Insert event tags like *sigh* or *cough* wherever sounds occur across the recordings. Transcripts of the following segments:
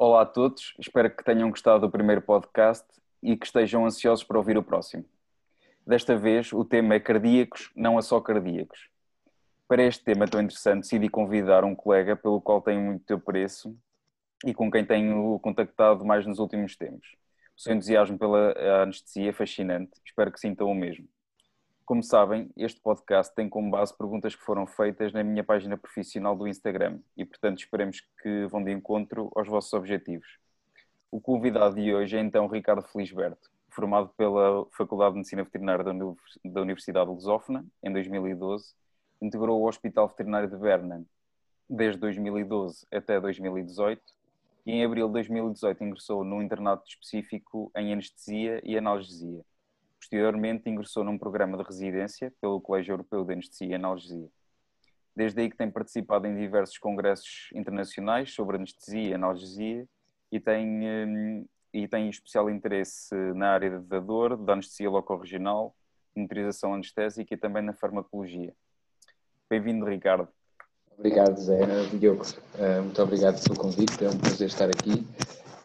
Olá a todos, espero que tenham gostado do primeiro podcast e que estejam ansiosos para ouvir o próximo. Desta vez o tema é cardíacos, não é só cardíacos. Para este tema tão interessante, decidi convidar um colega pelo qual tenho muito apreço e com quem tenho contactado mais nos últimos tempos. O seu entusiasmo pela anestesia é fascinante, espero que sintam o mesmo. Como sabem, este podcast tem como base perguntas que foram feitas na minha página profissional do Instagram e, portanto, esperemos que vão de encontro aos vossos objetivos. O convidado de hoje é então Ricardo Felisberto, formado pela Faculdade de Medicina Veterinária da Universidade de Lusófona em 2012, integrou o Hospital Veterinário de Berna desde 2012 até 2018 e em abril de 2018 ingressou num internato específico em anestesia e analgesia. Posteriormente ingressou num programa de residência pelo Colégio Europeu de Anestesia e Analgesia. Desde aí que tem participado em diversos congressos internacionais sobre anestesia e analgesia e tem, hum, e tem especial interesse na área da dor, da anestesia locorregional, monitorização anestésica e também na farmacologia. Bem-vindo, Ricardo. Obrigado, Zé. Diogo, eh, muito obrigado pelo convite, é um prazer estar aqui.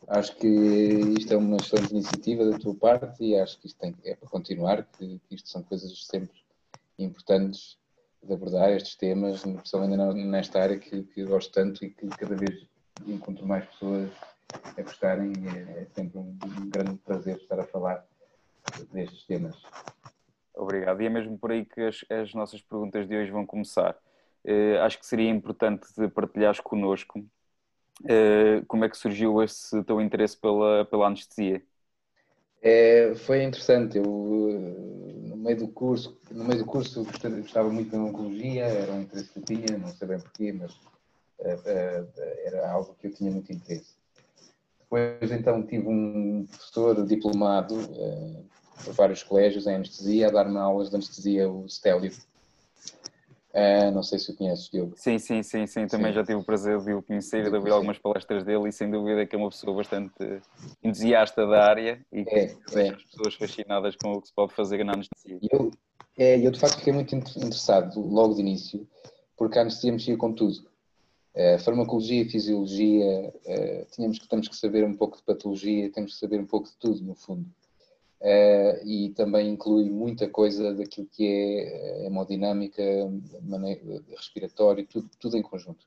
Acho que isto é uma excelente iniciativa da tua parte e acho que isto tem, é para continuar, que isto são coisas sempre importantes de abordar estes temas, principalmente nesta área que, que gosto tanto e que cada vez encontro mais pessoas a gostarem e é, é sempre um, um grande prazer estar a falar destes temas. Obrigado. E é mesmo por aí que as, as nossas perguntas de hoje vão começar. Uh, acho que seria importante partilhares connosco como é que surgiu esse teu interesse pela, pela anestesia? É, foi interessante. Eu, no meio do curso, no meio do curso gostava muito da oncologia, era um interesse que eu tinha, não sei bem porquê, mas uh, uh, era algo que eu tinha muito interesse. Depois, então, tive um professor diplomado por vários colégios em anestesia a dar-me aulas de anestesia, o Stélio Uh, não sei se o conheces, Diogo. Sim, sim, sim, sim. Também sim. já tive o prazer de o conhecer e de ouvir algumas palestras dele e sem dúvida que é uma pessoa bastante entusiasta da área e é, que é. as pessoas fascinadas com o que se pode fazer na anestesia. Eu, é, eu de facto fiquei muito interessado logo de início porque a anestesia mexia com tudo. Uh, farmacologia, fisiologia, tínhamos que, temos que saber um pouco de patologia, temos que saber um pouco de tudo, no fundo. Uh, e também inclui muita coisa daquilo que é hemodinâmica, respiratório, tudo, tudo em conjunto.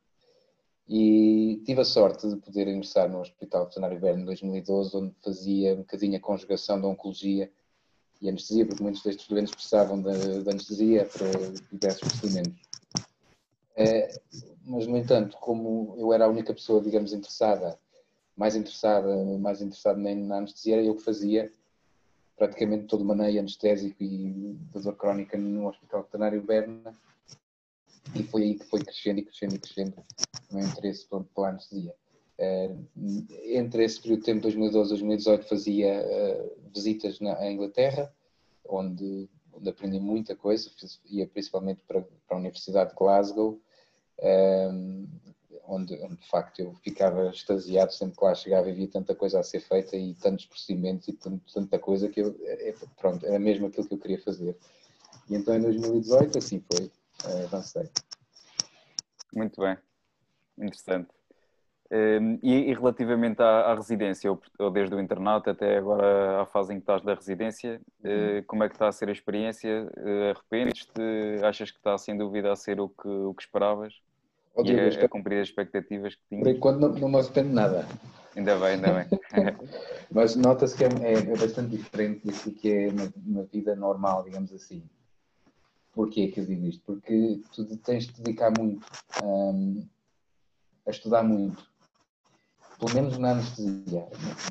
E tive a sorte de poder ingressar no Hospital Veterinário Berno em 2012, onde fazia um bocadinho a conjugação da oncologia e anestesia, porque muitos destes doentes precisavam de, anestesia para diversos procedimentos. Uh, mas, no entanto, como eu era a única pessoa, digamos, interessada, mais interessada, mais interessada na anestesia, era eu que fazia praticamente todo maneio anestésico e da dor crónica no Hospital Veterinário Berna. E foi aí que foi crescendo e crescendo e crescendo o meu interesse pela anestesia. Uh, entre esse período de tempo, 2012 2018, fazia uh, visitas na Inglaterra, onde, onde aprendi muita coisa, ia principalmente para, para a Universidade de Glasgow, uh, onde, onde, de facto eu ficava extasiado sempre que lá chegava e via tanta coisa a ser feita e tantos procedimentos e tanta coisa que eu, é, pronto, era mesmo aquilo que eu queria fazer. E então em 2018 assim foi, eh, avancei. Muito bem, interessante. Ehm, e, relativamente à, residência, ou, desde o internato até agora à fase em que estás da residência, uhum. como é que está a ser a experiência? Eh, arrependes-te? Achas que está sem dúvida a ser o que, o que esperavas? E a, a cumprir as expectativas que tinha. Por enquanto não, não me arrependo nada. Ainda bem, ainda bem. *laughs* Mas nota-se que é, é, é, bastante diferente do que é uma, uma, vida normal, digamos assim. Porquê que eu digo isto? Porque tu tens de dedicar muito um, a estudar muito. Pelo menos na anestesia.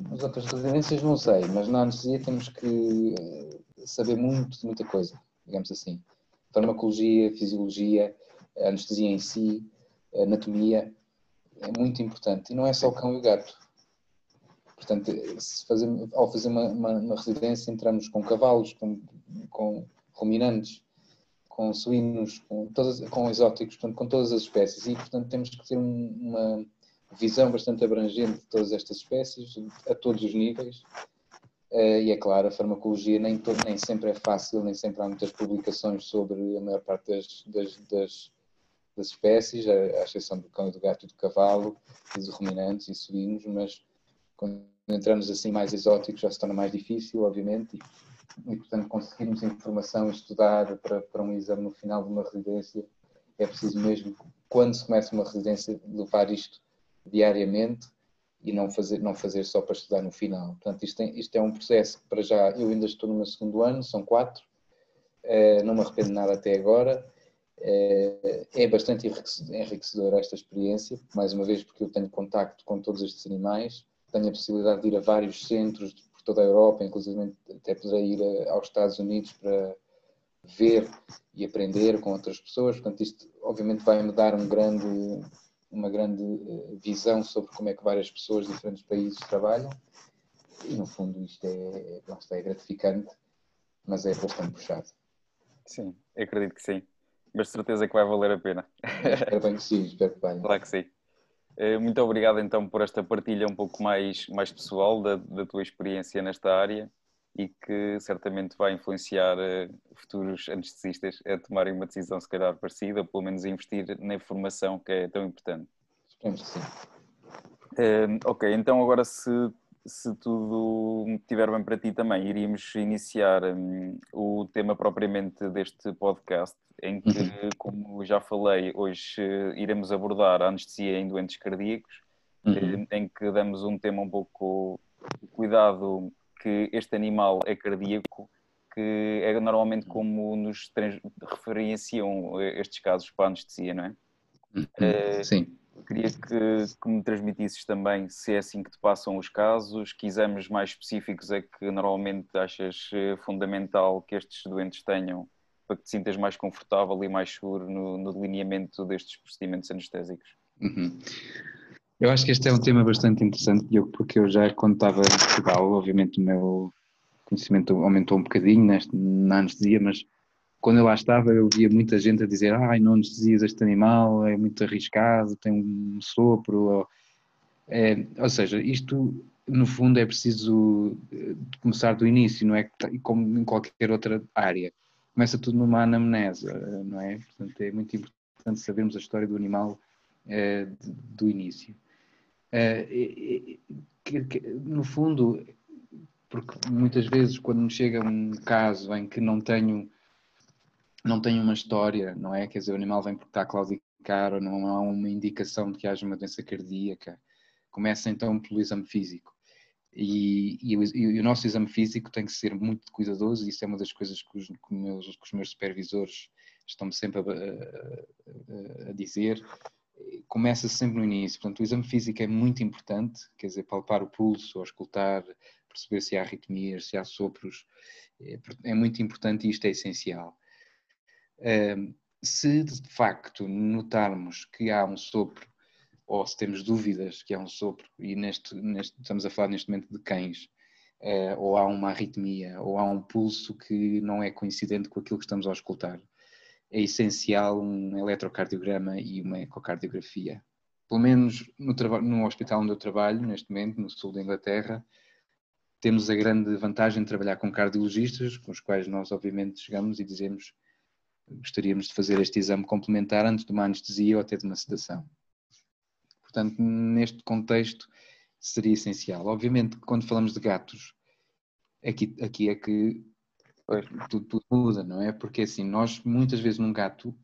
Nas outras residências não sei, mas na anestesia temos que eh, saber muito de muita coisa, digamos assim. Farmacologia, fisiologia, anestesia em si, anatomia é muito importante. E não é só o cão e o gato. Portanto, fazer, ao fazer uma, uma, uma, residência, entramos com cavalos, com, com ruminantes, com suínos, com, todas, com exóticos, portanto, com todas as espécies. E, portanto, temos que ter um, uma visão bastante abrangente de todas estas espécies, a todos os níveis. Uh, e é claro, a farmacologia nem, nem sempre é fácil, nem sempre há muitas publicações sobre a maior parte das, das, das das espécies, à exceção do cão e do gato e do cavalo, e dos ruminantes e suínos, mas quando entramos assim mais exóticos já se torna mais difícil, obviamente, e, e portanto conseguirmos informação e estudar para, para um exame no final de uma residência, é preciso mesmo, quando se começa uma residência, levar isto diariamente e não fazer, não fazer só para estudar no final. Portanto, isto, tem, isto é um processo que para já, eu ainda estou no meu segundo ano, são quatro, eh, não me arrependo nada até agora, é bastante enriquecedora esta experiência, mais uma vez porque eu tenho contacto com todos estes animais, tenho a possibilidade de ir a vários centros por toda a Europa, inclusive até poderei ir aos Estados Unidos para ver e aprender com outras pessoas, portanto isto obviamente vai me dar um grande uma grande eh, visão sobre como é que várias pessoas de diferentes países trabalham. E no fundo isto é, é gratificante, mas é bastante puxado. Sim, acredito que sim, mas certeza que vai valer a pena. Espero bem que sim, *laughs* espero que venha. Claro que sim. Eh, muito obrigado então por esta partilha um pouco mais, mais pessoal da, da tua experiência nesta área e que certamente vai influenciar uh, futuros anestesistas a tomarem uma decisão se calhar parecida, ou pelo menos a investir na formação que é tão importante. Esperemos que sim. Uh, ok, então agora se, se tudo estiver bem para ti também, iríamos iniciar um, o tema propriamente deste podcast, em que, uhum. como já falei, hoje uh, iremos abordar a anestesia em doentes cardíacos, uhum. em que damos um tema um pouco cuidado que este animal é cardíaco, que é normalmente como nos referenciam estes casos para a anestesia, não é? Uhum. Sim. Queria que, que, me transmitisses também se é assim que te passam os casos, que exames mais específicos é que normalmente achas eh, fundamental que estes doentes tenham para que te sintas mais confortável e mais seguro no, no delineamento destes procedimentos anestésicos. Uhum. Eu acho que este é um tema bastante interessante, porque eu já, quando estava em Portugal, obviamente o meu conhecimento aumentou um bocadinho neste, na anestesia, mas quando eu lá estava eu via muita gente a dizer ai, não anestesias este animal, é muito arriscado, tem um sopro, ou, é, ou seja, isto no fundo é preciso eh, começar do início, não é como em qualquer outra área. Começa tudo numa anamnese, não é? Portanto, é muito importante sabermos a história do animal é, do início. Que, que, no fundo, porque muitas vezes quando me chega um caso em que não tenho não tenho uma história, não é? Quer dizer, o animal vem porque está a claudicar ou não há uma indicação de que haja uma doença cardíaca. Começa então pelo exame físico. E, e, e, o nosso exame físico tem que ser muito cuidadoso, e isso é uma das coisas que os, que meus, que os meus supervisores estão-me sempre a, a, a, dizer, começa sempre no início. Portanto, o exame físico é muito importante, quer dizer, palpar o pulso, escutar, perceber se há arritmias, se há sopros, é, é muito importante e isto é essencial. Se de facto notarmos que há um sopro, ou se temos dúvidas que há um sopro, e neste, neste estamos a falar neste momento de cães, eh, ou há uma arritmia, ou há um pulso que não é coincidente com aquilo que estamos a escutar, é essencial um eletrocardiograma e uma ecocardiografia. Pelo menos no, no hospital onde eu trabalho, neste momento, no sul da Inglaterra, temos a grande vantagem de trabalhar com cardiologistas, com os quais nós, obviamente, chegamos e dizemos gostaríamos de fazer este exame complementar antes de uma anestesia ou até de uma sedação. Portanto, neste contexto, seria essencial. Obviamente, quando falamos de gatos, aqui, aqui é que tudo, tudo, muda, não é? Porque assim, nós muitas vezes num gato,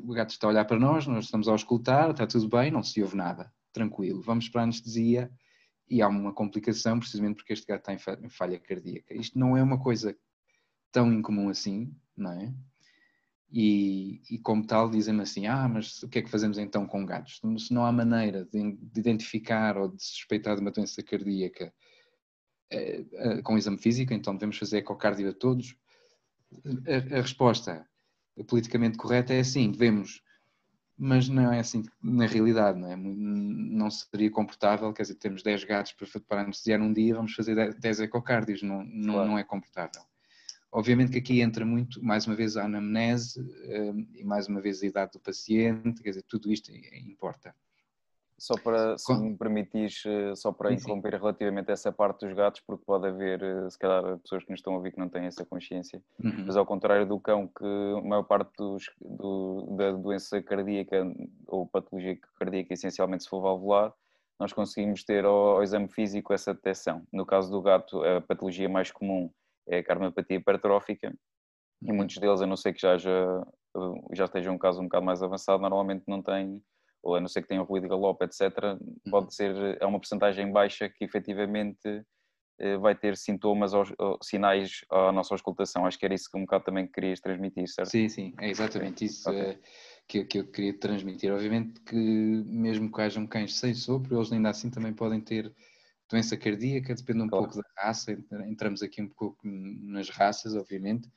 o gato está a olhar para nós, nós estamos a escutar, está tudo bem, não se ouve nada, tranquilo. Vamos para a anestesia e há uma complicação precisamente porque este gato está em falha cardíaca. Isto não é uma coisa tão incomum assim, não é? E, e como tal dizem-me assim, ah, mas o que é que fazemos então com gatos? Se não há maneira de, de identificar ou de suspeitar de uma doença cardíaca eh, eh, com exame físico, então devemos fazer ecocardio a todos? A, a, resposta politicamente correta é sim, devemos, mas não é assim na realidade, não é? Não seria comportável, quer dizer, temos 10 gatos para, para anestesiar um dia, vamos fazer 10 ecocardios, não, não, claro. não é comportável. Obviamente que aqui entra muito, mais uma vez, a anamnese um, e mais uma vez a idade do paciente, quer dizer, tudo isto importa. Só para, se Com... me permitires, eh, só para sim, interromper relativamente a essa parte dos gatos, porque pode haver, eh, se calhar, pessoas que nos estão a ouvir que não têm essa consciência, uhum. mas ao contrário do cão, que a maior parte dos, do, da doença cardíaca ou patologia cardíaca essencialmente se for valvular, nós conseguimos ter ao, ao exame físico essa detecção. No caso do gato, a patologia mais comum é a carmiopatia hipertrófica, e uhum. muitos deles, a não ser que já, já, já esteja um caso um bocado mais avançado, normalmente não têm ou a não ser que tenham ruído de galope, etc., pode uhum. ser, é uma porcentagem baixa que efetivamente eh, vai ter sintomas ou, sinais à nossa auscultação. Acho que era isso que um bocado também querias transmitir, certo? Sim, sim, é exatamente isso okay. Eh, que, que eu queria transmitir. Obviamente que mesmo que hajam cães sem sopro, eles ainda assim também podem ter doença cardíaca, depende um claro. pouco da raça, entramos aqui um pouco nas raças, obviamente,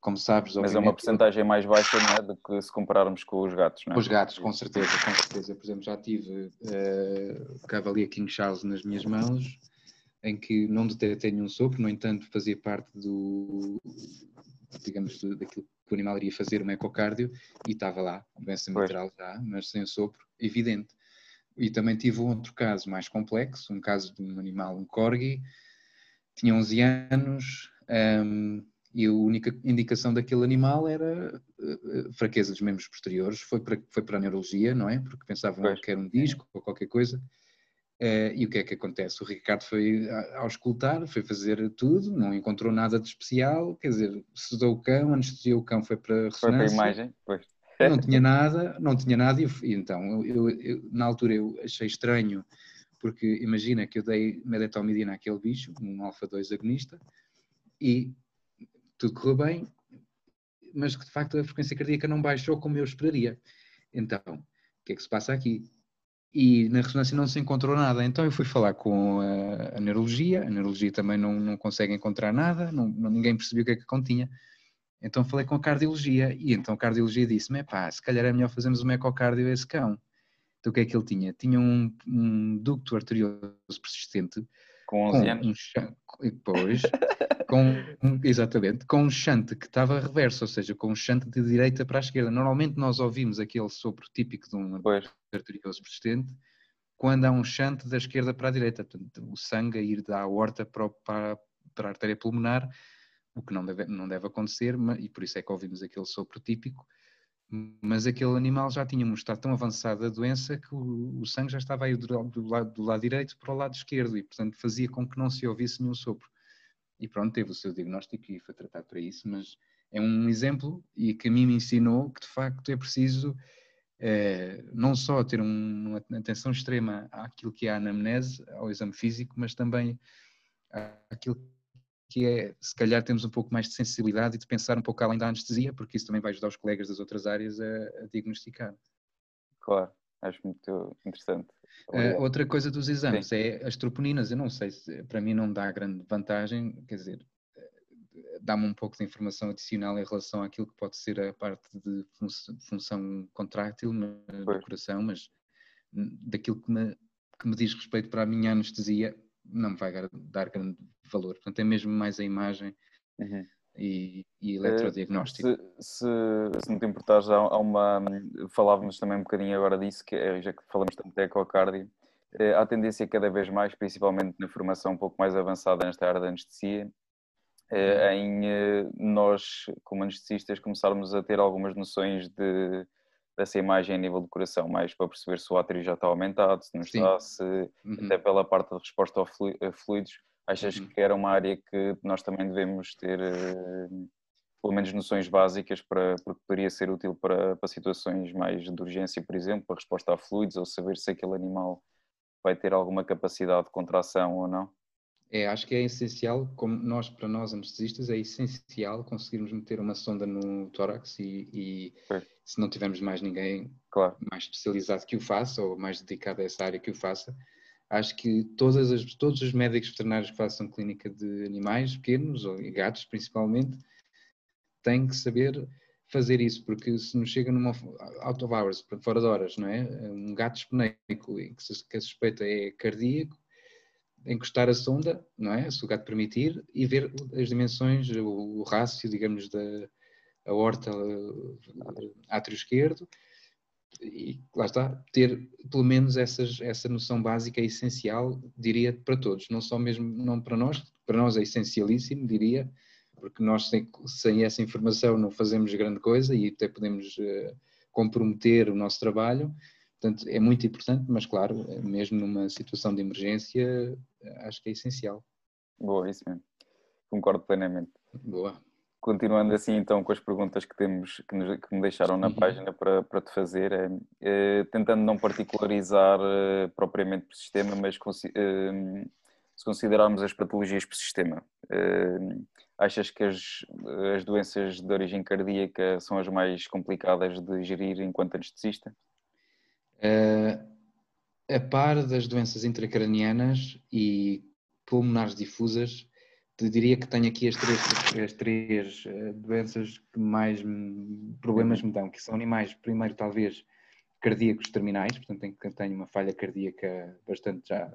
como sabes. Mas é uma porcentagem mais baixa é, do que se compararmos com os gatos, não é? Com os gatos, com certeza, com certeza. Por exemplo, já tive uh, Cavalier King Charles nas minhas mãos, em que não detetei nenhum sopro, no entanto fazia parte do, digamos, do, daquilo que o animal iria fazer, um ecocárdio, e estava lá, doença mitral já, mas sem sopro, evidente. E também tive outro caso mais complexo, um caso de um animal, um corgi, tinha 11 anos, um, e a única indicação daquele animal era uh, fraqueza dos membros posteriores, foi para, foi para a neurologia, não é? Porque pensavam pois. que era um disco ou qualquer coisa. Uh, e o que é que acontece? O Ricardo foi ao escutar, foi fazer tudo, não encontrou nada de especial, quer dizer, sedou o cão, anestesiou o cão, foi para a ressonância. Foi para a imagem, pois. Não tinha nada, não tinha nada, e, então, eu, eu, na altura eu achei estranho, porque imagina que eu dei medetomidina àquele bicho, um alfa-2 agonista, e tudo correu bem, mas que de facto a frequência cardíaca não baixou como eu esperaria. Então, o que é que se passa aqui? E na ressonância não se encontrou nada. Então eu fui falar com a, a neurologia, a neurologia também não, não consegue encontrar nada, não, não, ninguém percebeu o que é que continha. Então falei com a cardiologia e então a cardiologia disse-me, pá, se calhar é melhor fazermos um ecocardio a esse cão. Então o que é que ele tinha? Tinha um, um ducto arterioso persistente com 11 com anos? Um, depois, com, exatamente, com um chante que estava reverso, ou seja, com um chante de direita para a esquerda. Normalmente nós ouvimos aquele sopro típico de um arterioso persistente quando há um chante da esquerda para a direita, portanto, o sangue a ir da aorta para, para, para a artéria pulmonar, o que não deve, não deve acontecer, e por isso é que ouvimos aquele sopro típico mas aquele animal já tinha um estado tão avançado da doença que o, o sangue já estava aí do, do, lado, do lado direito para o lado esquerdo e, portanto, fazia com que não se ouvisse nenhum sopro. E pronto, teve o seu diagnóstico e foi tratado para isso, mas é um exemplo e que a mim me ensinou que, de facto, é preciso é, não só ter um, uma atenção extrema àquilo que é a anamnese, ao exame físico, mas também àquilo que é, se calhar, temos um pouco mais de sensibilidade e de pensar um pouco além da anestesia, porque isso também vai ajudar os colegas das outras áreas a, a diagnosticar. Claro, acho muito interessante. Uh, outra coisa dos exames Sim. é as troponinas. Eu não sei se, para mim, não dá grande vantagem, quer dizer, dá-me um pouco de informação adicional em relação àquilo que pode ser a parte de função contrátil do coração, mas daquilo que me, que me diz respeito para a minha anestesia, não me vai dar grande valor. Portanto, é mesmo mais a imagem uhum. e, e eletrodiagnóstico. Se, se, se não te importares, há uma. Falávamos também um bocadinho agora disso, que é, já que falamos tanto de ecocardio, eh, há tendência cada vez mais, principalmente na formação um pouco mais avançada nesta área da anestesia, eh, uhum. em eh, nós, como anestesistas, começarmos a ter algumas noções de dessa imagem a nível do coração, mais para perceber se o átrio já está aumentado, se não está, se uhum. até pela parte de resposta a fluidos, achas uhum. que era uma área que nós também devemos ter uh, pelo menos noções básicas para, porque poderia ser útil para, para situações mais de urgência, por exemplo, para resposta a fluidos, ou saber se aquele animal vai ter alguma capacidade de contração ou não? É, acho que é essencial, como nós, para nós anestesistas, é essencial conseguirmos meter uma sonda no tórax e, e se não tivermos mais ninguém claro. mais especializado que o faça ou mais dedicado a essa área que o faça, acho que todas as, todos os médicos veterinários que façam clínica de animais pequenos ou gatos principalmente têm que saber fazer isso, porque se nos chega numa out of hours, fora de horas, não é? Um gato espineico que a suspeita é cardíaco, encostar a sonda, não é? Se o gato permitir, e ver as dimensões, o, o rácio, digamos, da aorta átrio esquerdo, e lá está, ter pelo menos essas, essa noção básica é essencial, diria, para todos, não só mesmo não para nós, para nós é essencialíssimo, diria, porque nós sem, sem essa informação não fazemos grande coisa e até podemos uh, comprometer o nosso trabalho, portanto é muito importante, mas claro, mesmo numa situação de emergência, acho que é essencial. Boa, isso mesmo, concordo plenamente. Boa. Continuando assim então com as perguntas que temos que, nos, que me deixaram na uhum. página para, para te fazer, é, é, tentando não particularizar é, propriamente por sistema, mas se considerarmos as patologias por sistema, achas que as, as doenças de origem cardíaca são as mais complicadas de gerir enquanto anestesista? A par das doenças intracranianas e pulmonares difusas, te diria que tenho aqui as três, as três uh, doenças que mais problemas me dão, que são animais, primeiro talvez cardíacos terminais, portanto tenho, uma falha cardíaca bastante já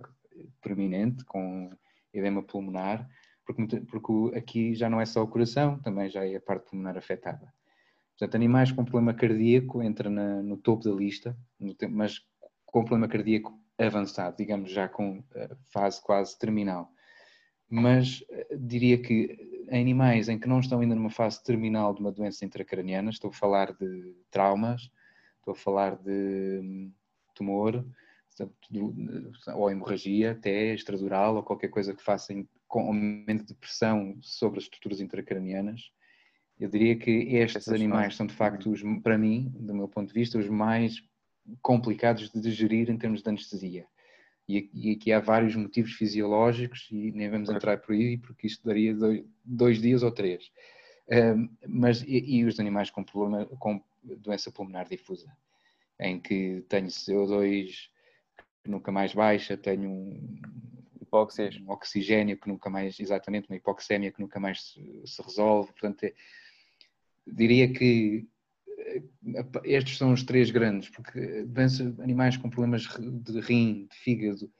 prominente, com edema pulmonar, porque, porque aqui já não é só o coração, também já é a parte pulmonar afetada. Portanto, animais com problema cardíaco entra na, no topo da lista, mas com problema cardíaco avançado, digamos já com uh, fase quase terminal. Mas eh, diria que em animais em que não estão ainda numa fase terminal de uma doença intracraniana, estou a falar de traumas, estou a falar de hum, tumor, ou hemorragia até extradural, ou qualquer coisa que faça com aumento de pressão sobre as estruturas intracranianas, eu diria que estes Essas animais são de facto, os, para mim, do meu ponto de vista, os mais complicados de digerir em termos de anestesia. E, e aqui há vários motivos fisiológicos e nem vamos entrar por aí porque isto daria dois, dois dias ou três. Um, mas e, e, os animais com problema com doença pulmonar difusa, em que tenho CO2 que nunca mais baixa, tenho um, um oxigênio que nunca mais, exatamente, uma hipoxémia que nunca mais se, se resolve. Portanto, é, diria que estes são os três grandes, porque animais com problemas de rim, de fígado,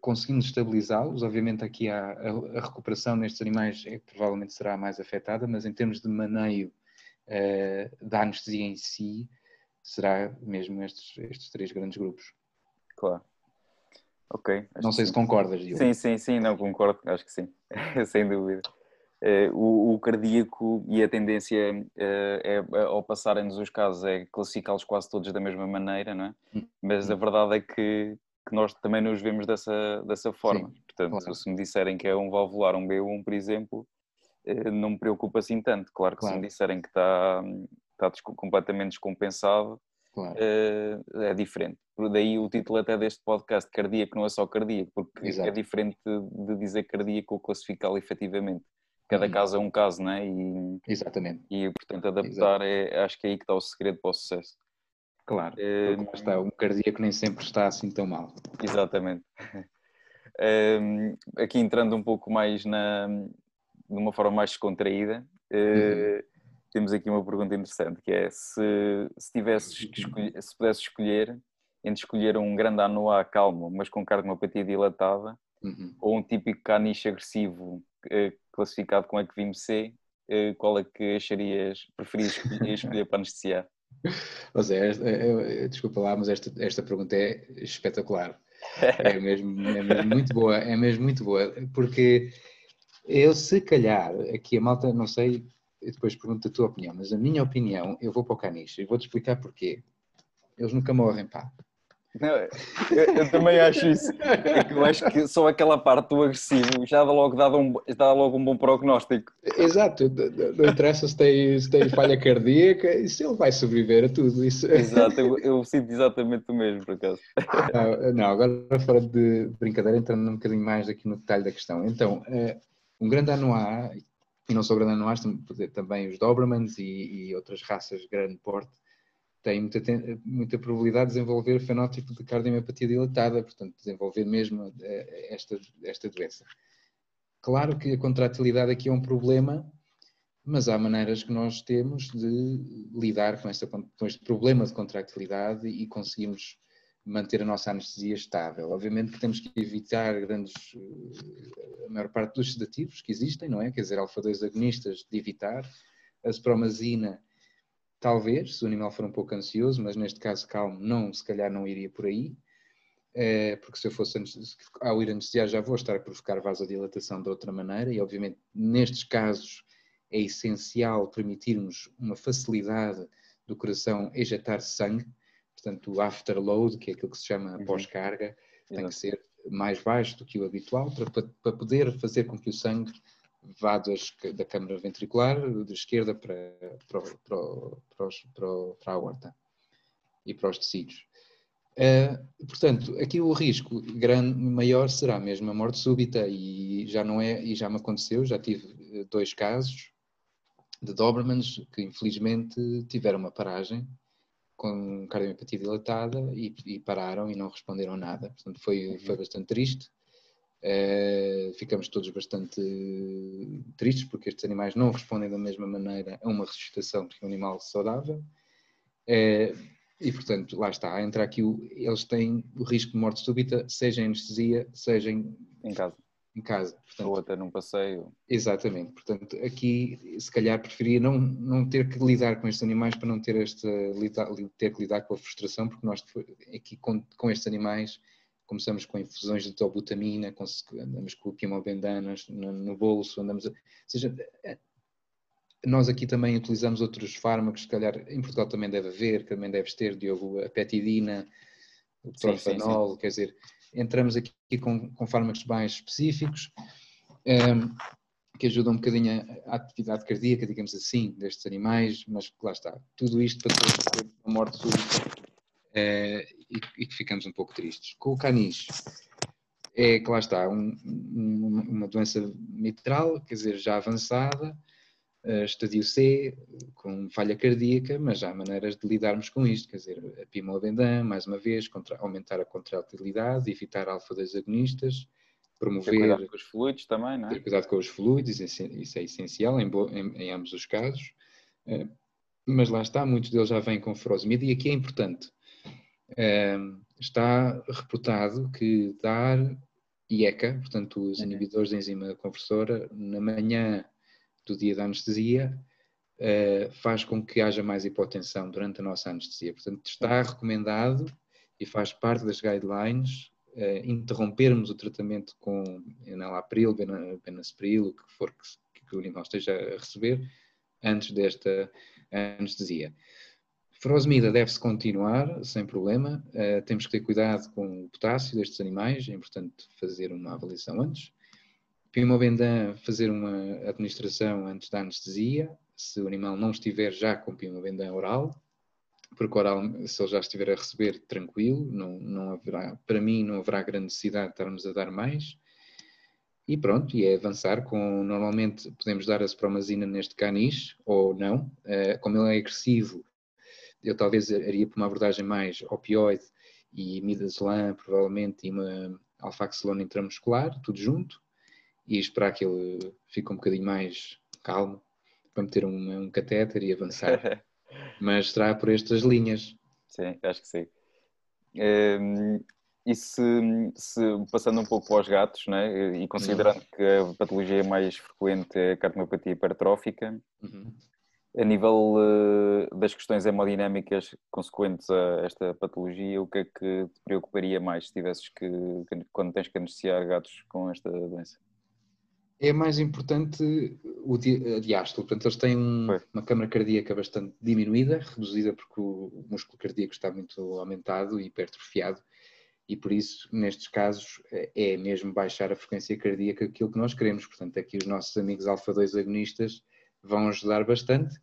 conseguimos estabilizá-los. Obviamente aqui há a, recuperação nestes animais é, provavelmente será mais afetada, mas em termos de maneio uh, da anestesia em si, será mesmo estes, estes três grandes grupos. Claro. Ok. Não sei se concordas, Diogo. Sim, sim, sim, não concordo, acho que sim, *laughs* sem dúvida. Uh, o, o, cardíaco e a tendência uh, é, ao passarem-nos os casos é classificá-los quase todos da mesma maneira, não é? Hum. Mas a verdade é que, que nós também nos vemos dessa, dessa forma. Sim, Portanto, claro. se me disserem que é um valvular, um B1, por exemplo, uh, não me preocupa assim tanto. Claro que claro. se me disserem que está, está completamente descompensado, claro. é diferente. Por daí o título até deste podcast, cardíaco, não é só cardíaco, porque Exato. é diferente de dizer cardíaco ou classificá-lo efetivamente cada uhum. caso é um caso, não é? E, Exatamente. E, portanto, adaptar é, acho que é aí que está o segredo para o sucesso. Claro, é, está, um cardíaco nem sempre está assim tão mal. Exatamente. É, *laughs* aqui entrando um pouco mais na, numa forma mais descontraída, é, uhum. temos aqui uma pergunta interessante, que é se, se tivesses que escolher, se pudesses escolher entre escolher um grande anoa calmo, mas com cardiomiopatia dilatada, uhum. ou um típico caniche agressivo eh, classificado com ECVIM-C, eh, qual é que acharias, preferias escolher *laughs* para anestesiar? Mas é, é, desculpa lá, mas esta, esta pergunta é espetacular. *laughs* É mesmo, é mesmo muito boa, é mesmo muito boa, porque eu se calhar, aqui a malta, não sei, depois pergunto a tua opinião, mas a minha opinião, eu vou para o caniche e vou-te explicar porquê. Eles nunca morrem, pá. Não, eu, eu, também acho isso. É eu acho que só aquela parte do agressivo já dá logo, dá um, dá logo um bom prognóstico. Exato, não interessa se tem, se tem falha cardíaca, isso ele vai sobreviver a tudo isso. Exato, eu, eu sinto exatamente o mesmo, por acaso. Não, não, agora fora de brincadeira, entrando um bocadinho mais aqui no detalhe da questão. Então, eh, um grande anuá, e não só grande anuá, também os Dobermans e, e outras raças de grande porte, tem muita, muita probabilidade de desenvolver fenótipo de cardiomiopatia dilatada, portanto, desenvolver mesmo eh, esta, esta doença. Claro que a contratilidade aqui é um problema, mas há maneiras que nós temos de lidar com, esta, com este problema de contractilidade e conseguimos manter a nossa anestesia estável. Obviamente que temos que evitar grandes, eh, a maior parte dos sedativos que existem, não é? Quer dizer, alfa-2 agonistas de evitar, a spromazina talvez, se o animal for um pouco ansioso, mas neste caso calmo, não, se calhar não iria por aí, é, porque se eu fosse ao ir anestesiar já vou estar a provocar vasodilatação de outra maneira. E obviamente nestes casos é essencial permitirmos uma facilidade do coração ejetar sangue, portanto o afterload, que é aquilo que se chama uhum. pós-carga, tem que ser mais baixo do que o habitual para, para poder fazer com que o sangue vá das, da câmara ventricular da esquerda para, para, para, para, para a aorta e para os tecidos. Uh, portanto, aqui o risco grande, maior será mesmo a morte súbita e já não é, e já me aconteceu, já tive eh, dois casos de Dobermans que infelizmente tiveram uma paragem com cardiopatia dilatada e, e, pararam e não responderam nada. Portanto, foi, uhum. foi bastante triste. Uh, ficamos todos bastante tristes porque estes animais não respondem da mesma maneira a uma ressuscitação que um animal saudável. Uh, e, portanto, lá está, entra aqui, o, eles têm o risco de morte súbita, seja em anestesia, seja em, em casa. Em casa. Portanto, Ou até num passeio. Exatamente. Portanto, aqui, se calhar, preferia não, não ter que lidar com estes animais para não ter, esta, ter que lidar com a frustração, porque nós aqui com, com estes animais começamos com infusões de tobutamina, andamos com pimobendanas no, no bolso, andamos a, ou seja, nós aqui também utilizamos outros fármacos, se calhar em Portugal também deve haver, também deves ter, Diogo, a petidina, o profanol, quer dizer, entramos aqui com, com fármacos mais específicos um, ehm, que ajudam um bocadinho a atividade cardíaca, digamos assim, destes animais, mas lá está, tudo isto para ter uma morte súbita uh, e, e, que ficamos um pouco tristes. Com o canis, é que lá está, um, um, uma doença mitral, quer dizer, já avançada, estadio C, com falha cardíaca, mas há maneiras de lidarmos com isto, quer dizer, a pimobendan, mais uma vez, contra, aumentar a contratilidade, evitar alfa-2 agonistas, promover... Ter cuidado com os fluidos também, não é? Ter cuidado com os fluidos, isso é essencial em, em, em ambos os casos, eh, mas lá está, muitos deles já vêm com furosemida e aqui é importante, eh, está reputado que dar IECA, portanto os inibidores da enzima conversora, na manhã do dia da anestesia uh, faz com que haja mais hipotensão durante a nossa anestesia. Portanto, está recomendado e faz parte das guidelines uh, interrompermos o tratamento com enalapril, benacepril, o que for que, que o animal esteja a receber, antes desta anestesia. Furosemida deve-se continuar sem problema. Uh, temos que ter cuidado com o potássio destes animais, é importante fazer uma avaliação antes. Pimobendan, fazer uma administração antes da anestesia, se o animal não estiver já com Pimobendan oral, porque oral, se ele já estiver a receber, tranquilo, não, não haverá, para mim não haverá grande necessidade de estarmos a dar mais. E pronto, e é avançar com, normalmente podemos dar a spromazina neste canis, ou não, uh, como ele é agressivo, eu talvez iria por uma abordagem mais opioide e midazolam, provavelmente, e uma alfaxilona intramuscular, tudo junto, e esperar que ele fique um bocadinho mais calmo para meter um, um catéter e avançar. *laughs* Mas será por estas linhas. Sim, acho que sim. Um, e se, se, passando um pouco para os gatos, né, e considerando uhum. que a patologia mais frequente é a cardiomiopatia hipertrófica, uhum. A nível uh, das questões hemodinâmicas consequentes a esta patologia, o que é que te preocuparia mais se tivesses que, quando tens que anestesiar gatos com esta doença? é mais importante o diástole. Portanto, eles têm um, uma câmara cardíaca bastante diminuída, reduzida porque o músculo cardíaco está muito aumentado e hipertrofiado, e por isso, nestes casos, é mesmo baixar a frequência cardíaca aquilo que nós queremos. Portanto, aqui os nossos amigos alfa-2 agonistas vão ajudar bastante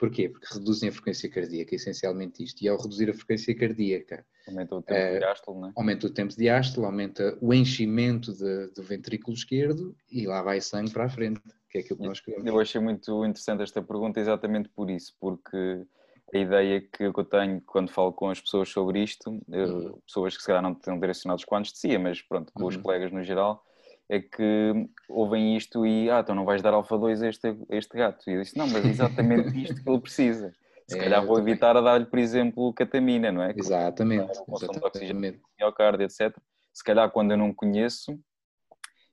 Porquê? Porque reduzem a frequência cardíaca, essencialmente isto. E ao reduzir a frequência cardíaca. Aumenta o tempo uh, de diástole, não é? Aumenta o tempo de diástole, aumenta o enchimento de, do ventrículo esquerdo e lá vai sangue para a frente, que é aquilo que nós queremos. Eu achei muito interessante esta pergunta exatamente por isso, porque a ideia que eu tenho quando falo com as pessoas sobre isto, uhum. pessoas que se calhar não estão direcionadas com a anestesia, mas pronto, com uhum. os colegas no geral, é que ouvem isto e, ah, então não vais dar alfa 2 a este, a este gato. E eu disse, não, mas é exatamente *laughs* isto que ele precisa. Se é, calhar vou evitar a dar-lhe, por exemplo, catamina, não é? Exatamente. O consumo de oxigênio, miocárdio, etc. Se calhar quando eu não conheço,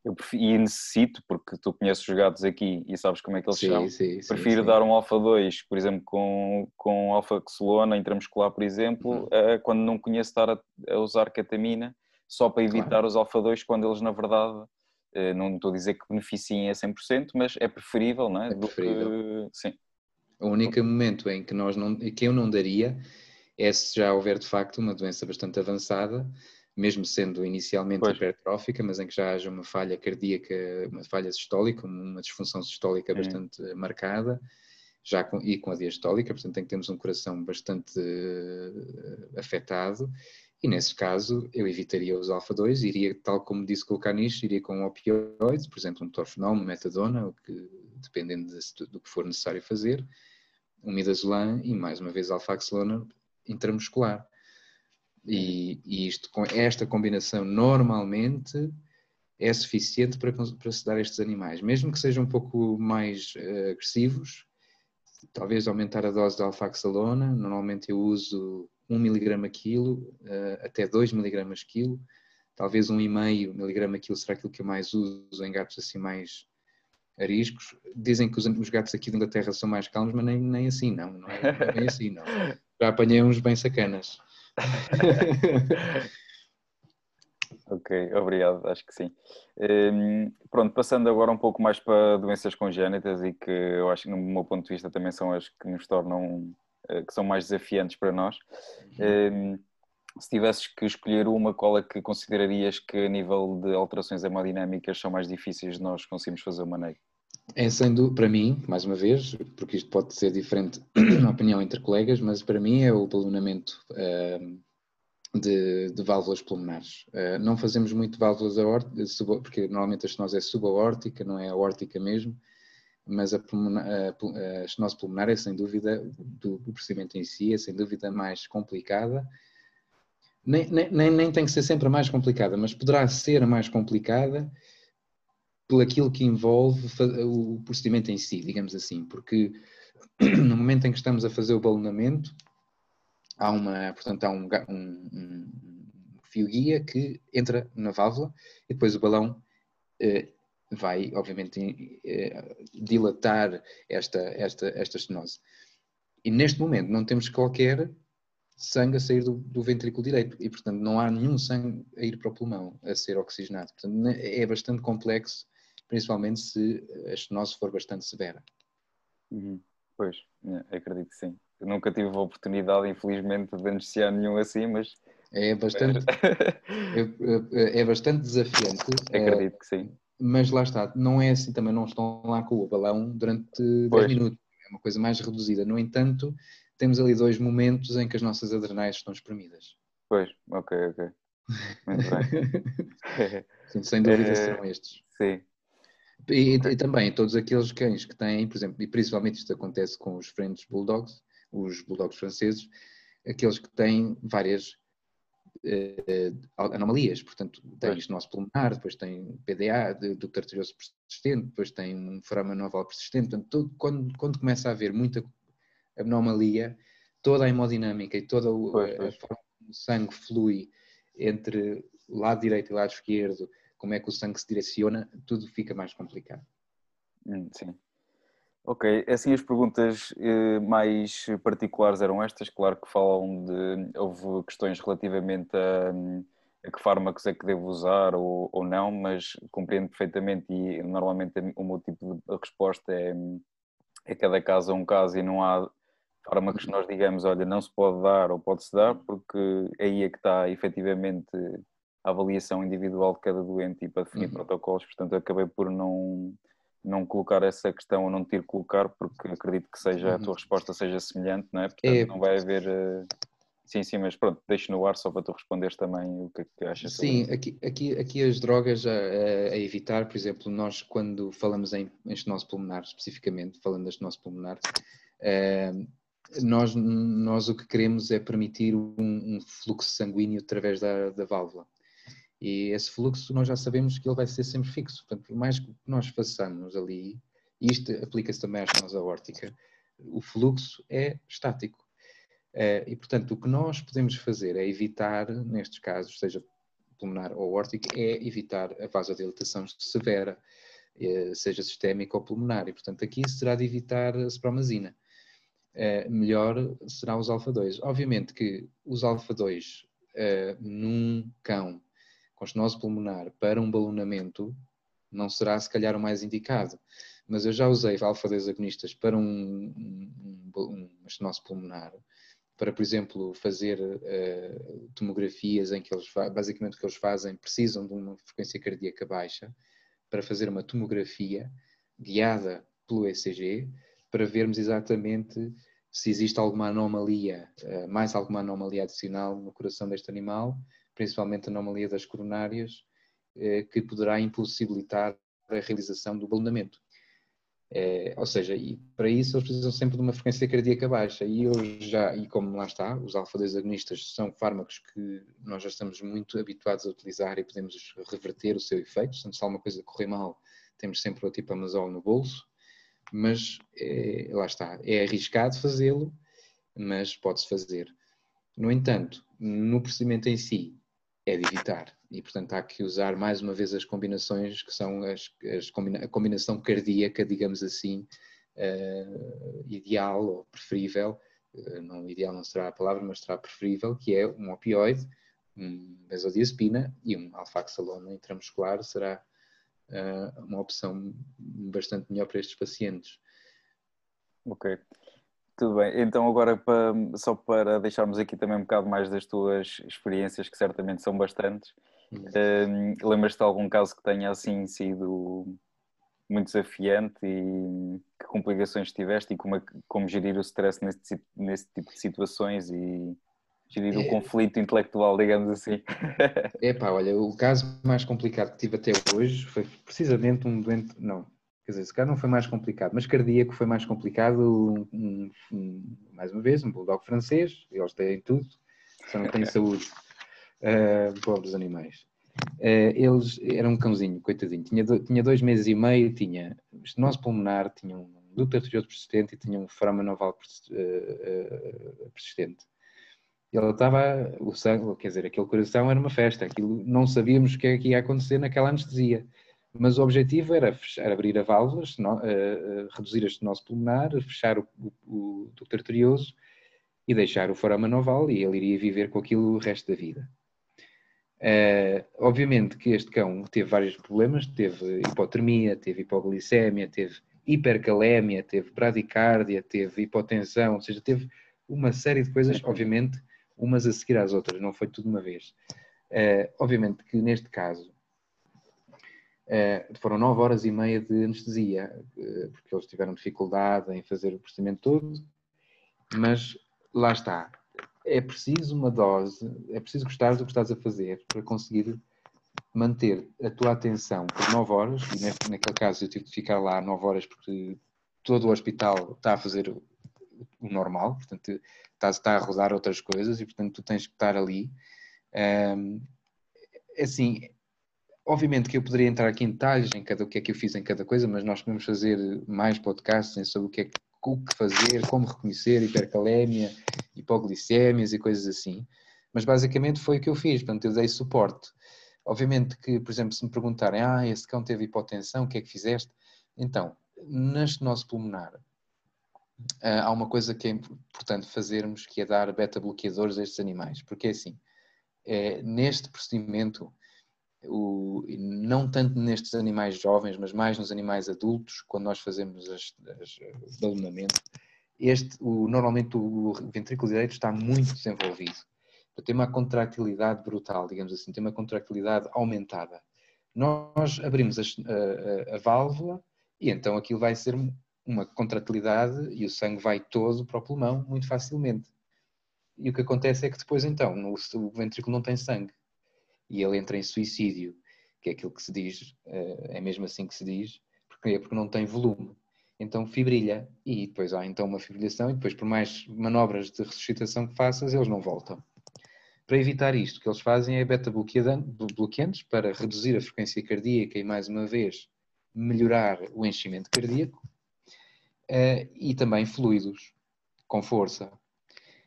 eu prefiro, e necessito, porque tu conheces os gatos aqui e sabes como é que eles sim, são, sim, prefiro sim, dar um alfa 2, por exemplo, com, com alfa-xolona intramuscular, por exemplo, Uhum. eh, quando não conheço estar a, a usar ketamina, só para evitar Claro. os alfa 2 quando eles, na verdade, não estou a dizer que beneficiem a 100%, mas é preferível, não é? É preferível. que- sim, O único momento em que, nós não, que eu não daria é se já houver de facto uma doença bastante avançada, mesmo sendo inicialmente Pois. hipertrófica, mas em que já haja uma falha cardíaca, uma falha sistólica, uma disfunção sistólica bastante marcada, já com, e com a diastólica, portanto tem que termos um coração bastante eh, afetado, e nesse caso eu evitaria os alfa-2, iria, tal como disse com o caniche, iria com opioides, por exemplo um torfenol, uma metadona, o que, dependendo de- do que for necessário fazer, um midazolam e mais uma vez alfaxolona intramuscular. E, e isto, com esta combinação normalmente é suficiente para, para estes animais, mesmo que sejam um pouco mais eh, agressivos, talvez aumentar a dose de alfaxolona, normalmente eu uso 1 mg quilo eh, até 2 mg quilo, talvez 1,5 mg quilo será aquilo que eu mais uso em gatos assim mais ariscos. Dizem que os, os gatos aqui de Inglaterra são mais calmos, mas nem, nem assim não, não é, não é bem assim não. *laughs* Já apanhei uns bem sacanas. *laughs* Ok, obrigado, acho que sim. Hum, pronto, passando agora um pouco mais para doenças congénitas e que eu acho que no meu ponto de vista também são as que nos tornam, que são mais desafiantes para nós. Hum, se tivesses que escolher uma, qual é que considerarias que a nível de alterações hemodinâmicas são mais difíceis de nós conseguirmos fazer o manejo? É sendo, para mim, mais uma vez, porque isto pode ser diferente *clears throat* na opinião entre colegas, mas para mim é o balonamento uh, de, de, válvulas pulmonares. Uh, não fazemos muito válvulas aórticas, porque normalmente a estenose é subaórtica, não é aórtica mesmo, mas a, a, a estenose pulmonar é sem dúvida, do, procedimento em si, é sem dúvida mais complicada. Nem, nem, nem tem que ser sempre a mais complicada, mas poderá ser a mais complicada por aquilo que envolve o procedimento em si, digamos assim, porque *clears throat* no momento em que estamos a fazer o balonamento, há uma, portanto, há um, um, um fio guia que entra na válvula e depois o balão eh, vai, obviamente, eh, dilatar esta, esta, esta estenose. E neste momento não temos qualquer sangue a sair do, do ventrículo direito e, portanto, não há nenhum sangue a ir para o pulmão, a ser oxigenado. Portanto, é bastante complexo principalmente se a estenose for bastante severa. Uhum. Pois, acredito que sim. Eu nunca tive a oportunidade, infelizmente, de anunciar nenhum assim, mas. É bastante, *laughs* é, é, bastante desafiante. Acredito que sim. Mas lá está, não é assim também, não estão lá com o balão durante pois. 10 minutos, é uma coisa mais reduzida. No entanto, temos ali dois momentos em que as nossas adrenais estão espremidas. Pois, ok, ok. Muito bem. *laughs* Sim, sem dúvida é... serão estes. Sim. E, e, também todos aqueles cães que têm, por exemplo, e principalmente isto acontece com os French Bulldogs, os Bulldogs franceses, aqueles que têm várias eh, anomalias, portanto, tem isto nosso pulmonar, depois tem PDA, do arterioso persistente, depois tem um foramen oval persistente, portanto, todo, quando, quando começa a haver muita anomalia, toda a hemodinâmica e toda o, pois, a, pois. a forma como o sangue flui entre lado direito e lado esquerdo, como é que o sangue se direciona, tudo fica mais complicado. Hum, sim. Ok, assim as perguntas eh, mais particulares eram estas, claro que falam de, houve questões relativamente a, a que fármacos é que devo usar ou, ou, não, mas compreendo perfeitamente e normalmente o meu tipo de resposta é, é cada caso é um caso e não há fármacos que nós digamos, olha, não se pode dar ou pode-se dar, porque aí é que está efetivamente a avaliação individual de cada doente e para definir uhum. protocolos, portanto acabei por não, não colocar essa questão ou não ter que colocar, porque acredito que seja, a tua resposta seja semelhante, não é? Portanto é. não vai haver... Uh... Sim, sim, mas pronto, deixo no ar só para tu responderes também o que é que achas. Sim, aqui, aqui, aqui as drogas a, a, evitar, por exemplo, nós quando falamos em, em estenose pulmonar, especificamente, falando da estenose pulmonar, uh, nós, nós o que queremos é permitir um, um fluxo sanguíneo através da, da válvula. E esse fluxo nós já sabemos que ele vai ser sempre fixo. Portanto, por mais que nós façamos ali, e isto aplica-se também à estenose aórtica, o fluxo é estático. E, portanto, o que nós podemos fazer é evitar, nestes casos, seja pulmonar ou órtica é evitar a vasodilatação severa, eh, seja sistémica ou pulmonar, e portanto aqui será de evitar a spromazina. Uh, melhor será os alfa-2. Obviamente que os alfa-2 uh, num cão com estenose pulmonar para um balonamento não será se calhar o mais indicado, mas eu já usei alfa-2 agonistas para um, um, um, estenose pulmonar, para, por exemplo, fazer uh, tomografias em que eles, basicamente o que eles fazem, precisam de uma frequência cardíaca baixa, para fazer uma tomografia guiada pelo ECG, para vermos exatamente se existe alguma anomalia, uh, mais alguma anomalia adicional no coração deste animal, principalmente anomalia das coronárias, uh, que poderá impossibilitar a realização do balonamento. É, ou seja, e para isso eles precisam sempre de uma frequência cardíaca baixa. E eu já, e como lá está, os alfa-2 agonistas são fármacos que nós já estamos muito habituados a utilizar e podemos reverter o seu efeito. Se alguma coisa correr mal, temos sempre o tipo Amazol no bolso. Mas é, lá está, é arriscado fazê-lo, mas pode-se fazer. No entanto, no procedimento em si, é de evitar. E, portanto, há que usar mais uma vez as combinações que são as, as combina, a combinação cardíaca, digamos assim, uh, ideal ou preferível. Uh, não ideal não será a palavra, mas será preferível, que é um opioide, um benzodiazepina e um alfaxalona intramuscular será uh, uma opção bastante melhor para estes pacientes. Ok. Tudo bem, então agora para, só para deixarmos aqui também um bocado mais das tuas experiências, que certamente são bastantes, uh, lembras-te de algum caso que tenha assim sido muito desafiante e que complicações tiveste e como, é como gerir o stress nesse, nesse tipo de situações e gerir é... o conflito intelectual, digamos assim? *laughs* É pá, olha, o caso mais complicado que tive até hoje foi precisamente um doente, não, Quer dizer, esse caso não foi mais complicado, mas cardíaco foi mais complicado, um, um, mais uma vez, um bulldog francês, eles têm tudo, só não têm *laughs* saúde. Uh, pobres animais. Uh, eles, era um cãozinho, coitadinho, tinha, do, tinha dois meses e meio, tinha estenose pulmonar, tinha um duto arterioso persistente e tinha um forama noval uh, persistente. Ele estava, o sangue, quer dizer, aquele coração era uma festa, aquilo não sabíamos o que é que ia acontecer naquela anestesia mas o objetivo era fechar, abrir a válvula, uh, reduzir a estenose pulmonar, fechar o, o, o arterioso e deixar o forama noval e ele iria viver com aquilo o resto da vida. Uh, obviamente que este cão teve vários problemas, teve hipotermia, teve hipoglicemia, teve hipercalémia, teve bradicárdia, teve hipotensão, ou seja, teve uma série de coisas, obviamente, umas a seguir às outras, não foi tudo uma vez. Uh, obviamente que neste caso foram nove horas e meia de anestesia, uh, porque eles tiveram dificuldade em fazer o procedimento todo, mas lá está. É preciso uma dose, é preciso gostar do que estás a fazer para conseguir manter a tua atenção por nove horas, e neste, naquele caso eu tive de ficar lá nove horas porque todo o hospital está a fazer o, o normal, portanto está, está, a rodar outras coisas e portanto tu tens que estar ali. Um, assim, Obviamente que eu poderia entrar aqui em detalhes em cada o que é que eu fiz em cada coisa, mas nós podemos fazer mais podcasts sobre o que é o que fazer, como reconhecer hipercalémia, hipoglicémias e coisas assim. Mas basicamente foi o que eu fiz, portanto eu dei suporte. Obviamente que, por exemplo, se me perguntarem, ah, esse cão teve hipotensão, o que é que fizeste? Então, neste nosso pulmonar, ah, há uma coisa que é importante fazermos, que é dar beta-bloqueadores a estes animais, porque é assim, é, neste procedimento o, não tanto nestes animais jovens, mas mais nos animais adultos, quando nós fazemos as, as, o balonamento, este, o, normalmente o ventrículo direito está muito desenvolvido. Tem uma contractilidade brutal, digamos assim, tem uma contractilidade aumentada. Nós abrimos a, a, a válvula e então aquilo vai ser uma contractilidade e o sangue vai todo para o pulmão muito facilmente. E o que acontece é que depois então o ventrículo não tem sangue e ele entra em suicídio, que é aquilo que se diz, eh, é mesmo assim que se diz, porque, é porque não tem volume. Então fibrilha e depois há então uma fibrilhação e depois por mais manobras de ressuscitação que faças, eles não voltam. Para evitar isto, o que eles fazem é beta-bloqueantes para reduzir a frequência cardíaca e mais uma vez melhorar o enchimento cardíaco eh, e também fluidos com força,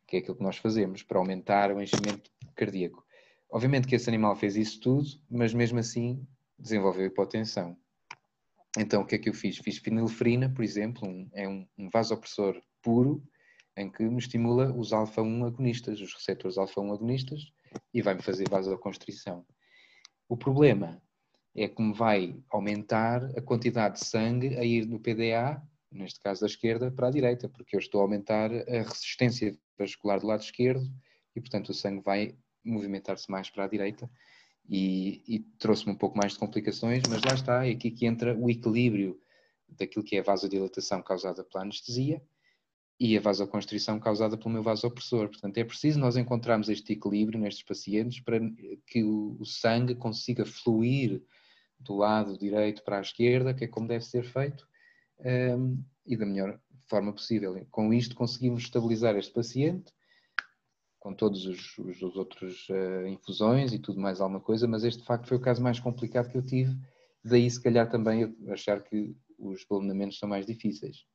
que é aquilo que nós fazemos para aumentar o enchimento cardíaco. Obviamente que esse animal fez isso tudo, mas mesmo assim desenvolveu hipotensão. Então, o que é que eu fiz? Fiz fenilferina, por exemplo, um, é um, um vasopressor puro, em que me estimula os alfa-1 agonistas, os receptores alfa-1 agonistas, e vai-me fazer vasoconstrição. O problema é que me vai aumentar a quantidade de sangue a ir do PDA, neste caso da esquerda, para a direita, porque eu estou a aumentar a resistência vascular do lado esquerdo e, portanto, o sangue vai movimentar-se mais para a direita e, e trouxe-me um pouco mais de complicações, mas lá está, é aqui que entra o equilíbrio daquilo que é a vasodilatação causada pela anestesia e a vasoconstrição causada pelo meu vasopressor. Portanto, é preciso nós encontrarmos este equilíbrio nestes pacientes para que o, sangue consiga fluir do lado direito para a esquerda, que é como deve ser feito, um, e da melhor forma possível. Com isto conseguimos estabilizar este paciente, com todos os, os, os outros uh, infusões e tudo mais alguma coisa, mas este de facto foi o caso mais complicado que eu tive, daí se calhar também eu achar que os balonamentos são mais difíceis.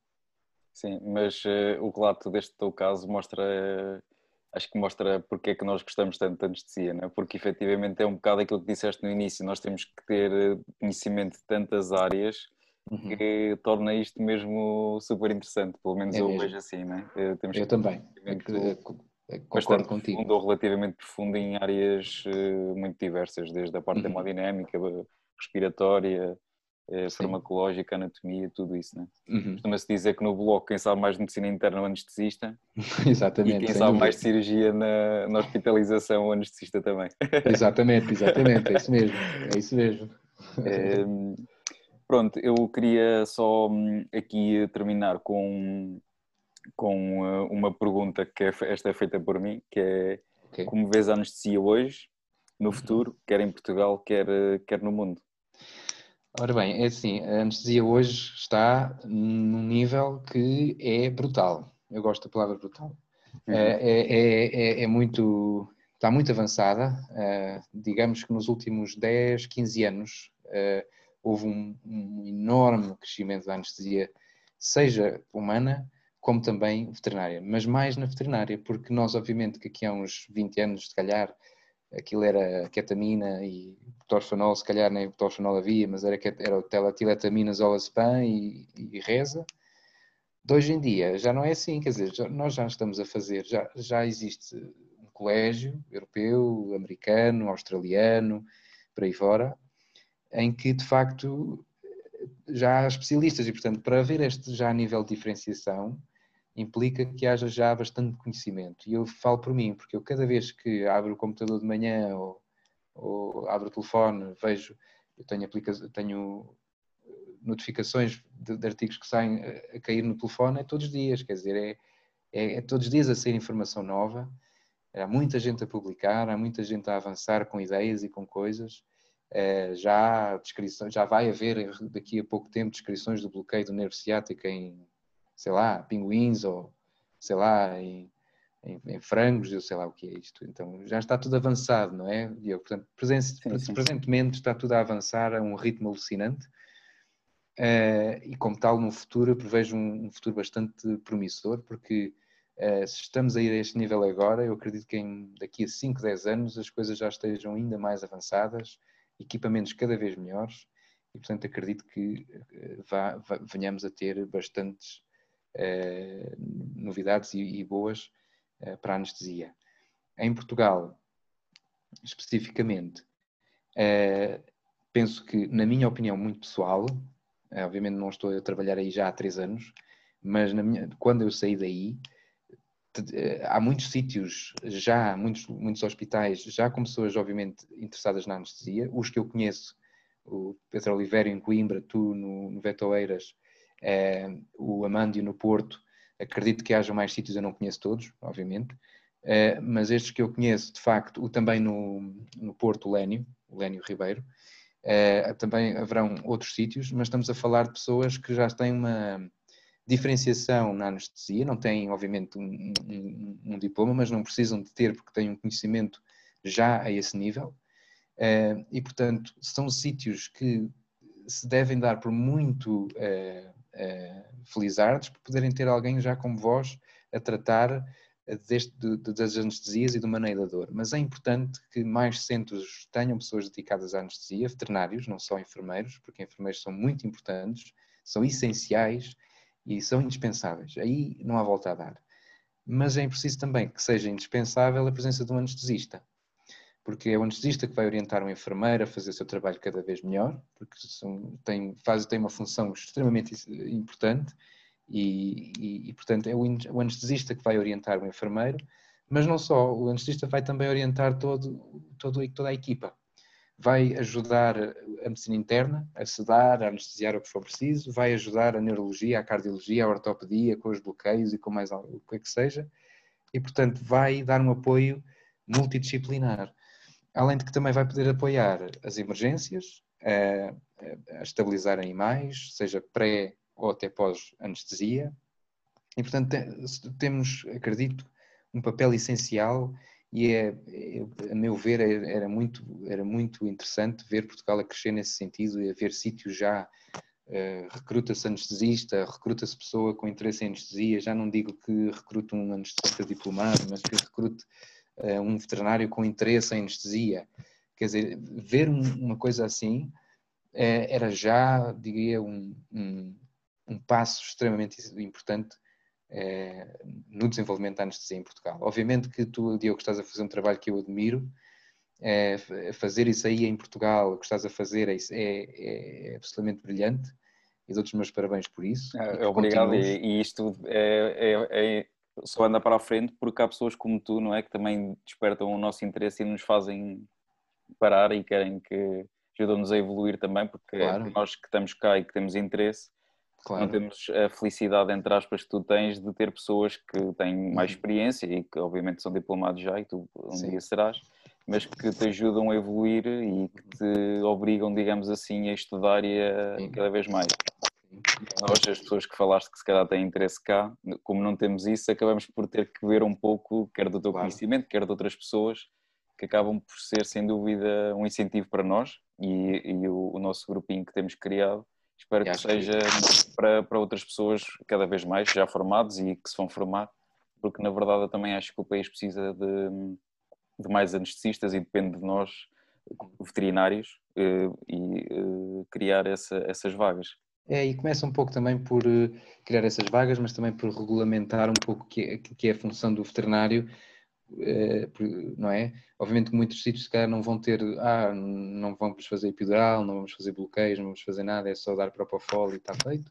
Sim, mas uh, o relato deste teu caso mostra, uh, acho que mostra porque é que nós gostamos tanto de anestesia, né? porque efetivamente é um bocado aquilo que disseste no início, nós temos que ter eh, conhecimento de tantas áreas uhum. que torna isto mesmo super interessante, pelo menos é eu mesmo. vejo assim, né? Temos eu também, concordo contigo. Profundo, ou relativamente profundo em áreas muito diversas, desde a parte uhum. hemodinâmica, respiratória, é, farmacológica, anatomia, tudo isso, né? Uhum. Costuma-se dizer que no bloco quem sabe mais de medicina interna é o anestesista *laughs* exatamente, e quem sabe dúvida. mais de cirurgia na, na hospitalização é o anestesista também. *laughs* Exatamente, exatamente, é isso mesmo, é isso mesmo. É, pronto, eu queria só hum, aqui terminar com, com uh, uma pergunta que é, esta é feita por mim, que é okay. como vês a anestesia hoje, no uhum. futuro, quer em Portugal, quer, quer no mundo? Ora bem, é assim, a anestesia hoje está num nível que é brutal. Eu gosto da palavra brutal. Uhum. É, é, é, é, muito, está muito avançada. Digamos que nos últimos 10, 15 anos houve um, um, enorme crescimento da anestesia, seja humana como também veterinária, mas mais na veterinária, porque nós obviamente que aqui há uns 20 anos, se calhar, aquilo era ketamina e torfanol, se calhar nem torfanol havia, mas era, era telatiletamina, zolazepam e, e reza. De hoje em dia já não é assim, quer dizer, já, nós já estamos a fazer, já, já existe um colégio europeu, americano, australiano, por aí fora, em que de facto já há especialistas e, portanto, para haver este já nível de diferenciação, implica que haja já bastante conhecimento. E eu falo por mim, porque eu cada vez que abro o computador de manhã ou, ou abro o telefone, vejo, eu tenho, tenho eh, notificações de, de, artigos que saem a cair no telefone é todos os dias, quer dizer, é, é, é todos os dias a sair informação nova, há muita gente a publicar, há muita gente a avançar com ideias e com coisas. É, já descrições, já vai haver daqui a pouco tempo descrições do bloqueio do nervo ciático em sei lá, pinguins ou, sei lá, em, em, em, frangos, eu sei lá o que é isto. Então já está tudo avançado, não é, Diogo? Portanto, sim, sim. presentemente está tudo a avançar a um ritmo alucinante uh, e, como tal, no futuro eu prevejo um, um futuro bastante promissor, porque uh, se estamos a ir a este nível agora, eu acredito que em, daqui a 5, 10 anos as coisas já estejam ainda mais avançadas, equipamentos cada vez melhores e, portanto, acredito que uh, vá, vá, venhamos a ter bastantes eh, novidades e, e boas eh, para a anestesia. Em Portugal, especificamente, eh, penso que, na minha opinião muito pessoal, obviamente não estou a trabalhar aí já há três anos, mas minha, quando eu saí daí, há muitos sítios, já muitos, muitos hospitais, já com pessoas obviamente interessadas na anestesia, os que eu conheço, o Pedro Oliveira em Coimbra, tu no, no Vetoeiras, o Amândio no Porto, acredito que haja mais sítios, eu não conheço todos, obviamente, é, mas estes que eu conheço, de facto, o também no, no Porto, o Lénio, o Lénio Ribeiro, é, também haverão outros sítios, mas estamos a falar de pessoas que já têm uma diferenciação na anestesia, não têm, obviamente, um, um, um diploma, mas não precisam de ter porque têm um conhecimento já a esse nível. e, portanto, são sítios que se devem dar por muito uh, felizardos por poderem ter alguém já como vós a tratar deste, de, das anestesias e do maneio da dor. Mas é importante que mais centros tenham pessoas dedicadas à anestesia, veterinários, não só enfermeiros, porque enfermeiros são muito importantes, são essenciais e são indispensáveis. Aí não há volta a dar. Mas é preciso também que seja indispensável a presença de um anestesista, porque é o anestesista que vai orientar um enfermeiro a fazer o seu trabalho cada vez melhor, porque são, tem, faz, tem uma função extremamente importante e, e, e, portanto, é o, o anestesista que vai orientar o enfermeiro, mas não só, o anestesista vai também orientar todo, todo, toda a equipa. Vai ajudar a medicina interna a sedar, a anestesiar o que for preciso, vai ajudar a neurologia, a cardiologia, a ortopedia, com os bloqueios e com mais o que é que seja, e portanto vai dar um apoio multidisciplinar. Além de que também vai poder apoiar as emergências, a, a estabilizar animais, seja pré ou até pós-anestesia. E, portanto, temos, acredito, um papel essencial e, é, é, a meu ver, é, era muito, era muito interessante ver Portugal a crescer nesse sentido e haver sítios já, uh, recruta-se anestesista, recruta-se pessoa com interesse em anestesia, já não digo que recrute um anestesista diplomado, mas que recrute um veterinário com interesse em anestesia. Quer dizer, ver uma coisa assim uh, era já, diria, um, um um passo extremamente importante é, no desenvolvimento da anestesia em Portugal. Obviamente que tu, Diogo, estás a fazer um trabalho que eu admiro, é, fazer isso aí em Portugal, o que estás a fazer é, é, é absolutamente brilhante e dou-te os meus parabéns por isso. É, obrigado, e, e, isto é, é, só anda para a frente porque há pessoas como tu, não é, que também despertam o nosso interesse e nos fazem parar e querem que ajudam-nos a evoluir também, porque claro. nós que estamos cá e que temos interesse, Claro. Não temos a felicidade, entre aspas, que tu tens de ter pessoas que têm mais uhum. experiência e que obviamente são diplomados já e tu um Sim. dia serás, mas que te ajudam a evoluir e que te obrigam, digamos assim, a estudar e a Sim. cada vez mais. Nós, as pessoas que falaste que se calhar têm interesse cá, como não temos isso, acabamos por ter que ver um pouco, quer do teu claro. conhecimento, quer de outras pessoas, que acabam por ser, sem dúvida, um incentivo para nós e, e o, o nosso grupinho que temos criado Espero que seja que... Para, para outras pessoas cada vez mais já formados e que se vão formar, porque na verdade eu também acho que o país precisa de, de mais anestesistas e depende de nós, veterinários, eh, e eh, criar essa, essas vagas. É, e começa um pouco também por eh, criar essas vagas, mas também por regulamentar um pouco que é, que é a função do veterinário eh, não é? Obviamente que muitos sítios se calhar não vão ter, ah, não vamos fazer epidural, não vamos fazer bloqueios, não vamos fazer nada, é só dar propofol e está feito.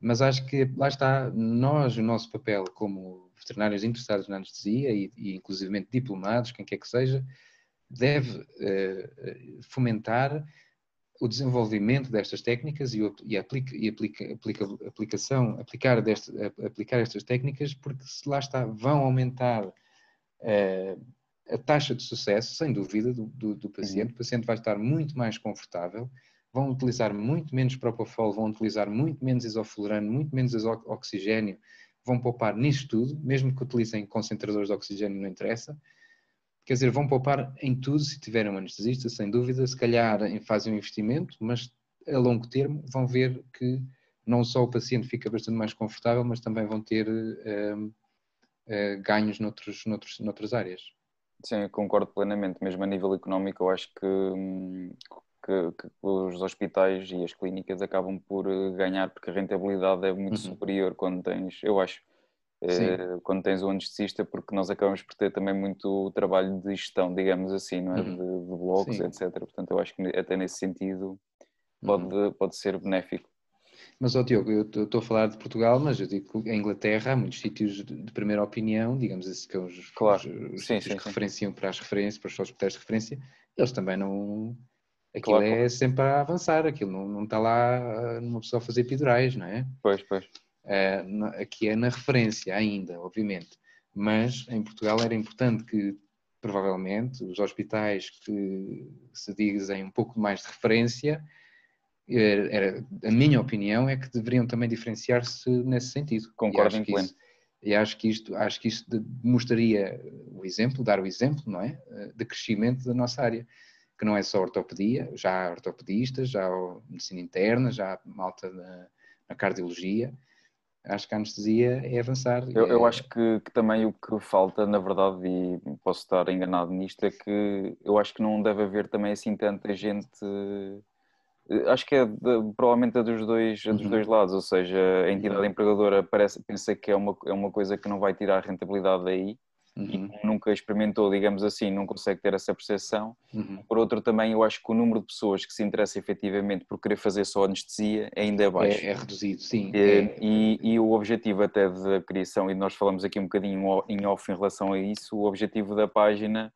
Mas acho que lá está, nós, o nosso papel como veterinários interessados na anestesia e, e inclusivamente diplomados, quem quer que seja, deve uh, fomentar o desenvolvimento destas técnicas e, e, aplica, e aplica, aplica, aplicação, aplicar, deste, aplicar estas técnicas, porque se lá está, vão aumentar eh, a taxa de sucesso, sem dúvida, do, do, do paciente. Uhum. O paciente vai estar muito mais confortável, vão utilizar muito menos propofol, vão utilizar muito menos isoflurano, muito menos oxigênio, vão poupar nisto tudo, mesmo que utilizem concentradores de oxigênio, não interessa. Quer dizer, vão poupar em tudo se tiverem um anestesista, sem dúvida, se calhar fazem um investimento, mas a longo termo vão ver que não só o paciente fica bastante mais confortável, mas também vão ter eh, uh, ganhos noutros, noutros, noutras áreas. Sim, concordo plenamente. Mesmo a nível económico, eu acho que, que, que, os hospitais e as clínicas acabam por eh, ganhar porque a rentabilidade é muito uhum. superior quando tens, eu acho, eh, quando tens um anestesista, porque nós acabamos por ter também muito trabalho de gestão, digamos assim, não é? Uhum. de, de blogs, Sim. etc. Portanto, eu acho que até nesse sentido pode, uhum. pode ser benéfico. Mas, ó oh, Diogo, eu estou a falar de Portugal, mas eu digo que em Inglaterra há muitos sítios de, de primeira opinião, digamos assim, que os, claro. os, os sim, sítios sim, que sim. referenciam para as referências, para os hospitais de referência, eles também não. Aquilo claro, é claro. sempre a avançar, aquilo não, não está lá numa pessoa a fazer epidurais, não é? Pois, pois. É, aqui é na referência ainda, obviamente, mas em Portugal era importante que provavelmente os hospitais que se dizem um pouco mais de referência era, a minha opinião é que deveriam também diferenciar-se nesse sentido. Concordo em pleno. E acho que isto, acho que isto mostraria o exemplo, dar o exemplo, não é, de crescimento da nossa área, que não é só ortopedia, já há ortopedistas, já há medicina interna, já há malta na, na cardiologia, acho que a anestesia é avançar. Eu, eu é... acho que, que, também o que falta, na verdade, e posso estar enganado nisto, é que eu acho que não deve haver também assim tanta gente. Eh, acho que é de, provavelmente a dos, dois, dos uhum. dois lados, ou seja, a entidade uhum. empregadora parece, pensa que é uma, é uma coisa que não vai tirar rentabilidade daí uhum. e nunca experimentou, digamos assim, não consegue ter essa percepção. Uhum. Por outro, também eu acho que o número de pessoas que se interessam efetivamente por querer fazer só anestesia ainda é baixo. É, é reduzido, sim. E, é... e, e, o objetivo até da criação, e nós falamos aqui um bocadinho em off em relação a isso, o objetivo da página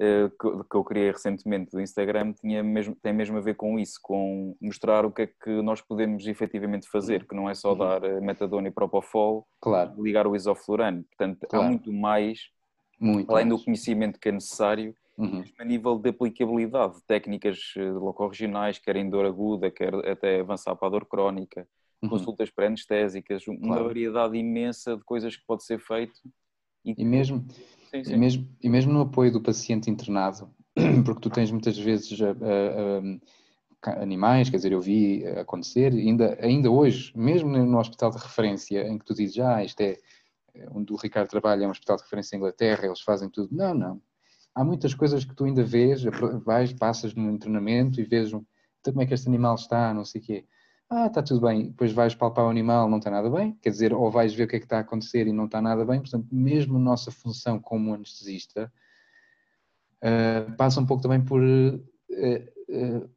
eh, que eu criei recentemente do Instagram tinha mesmo, tem mesmo a ver com isso, com mostrar o que é que nós podemos efetivamente fazer, que não é só uhum. dar eh, metadona e propofol, claro. ligar o isoflurano. Portanto, claro. há muito mais muito além mais. do conhecimento que é necessário, uhum. a nível de aplicabilidade, técnicas eh, locorregionais, quer em dor aguda, quer até avançar para a dor crónica, uhum. consultas pré-anestésicas, uma claro. variedade imensa de coisas que pode ser feito. E, e mesmo, sim, sim. E, mesmo, e mesmo no apoio do paciente internado, *clears throat* porque tu tens muitas vezes uh, uh, animais, quer dizer, eu vi acontecer, ainda, ainda hoje, mesmo no hospital de referência, em que tu dizes, ah, isto é onde o Ricardo trabalha, é um hospital de referência em Inglaterra, eles fazem tudo. Não, não. Há muitas coisas que tu ainda vês, vais, passas no treinamento e vês então como é que este animal está, não sei o quê. Ah, está tudo bem. Depois vais palpar o animal, não está nada bem. Quer dizer, ou vais ver o que é que está a acontecer e não está nada bem. Portanto, mesmo nossa função como anestesista uh, passa um pouco também por uh, uh,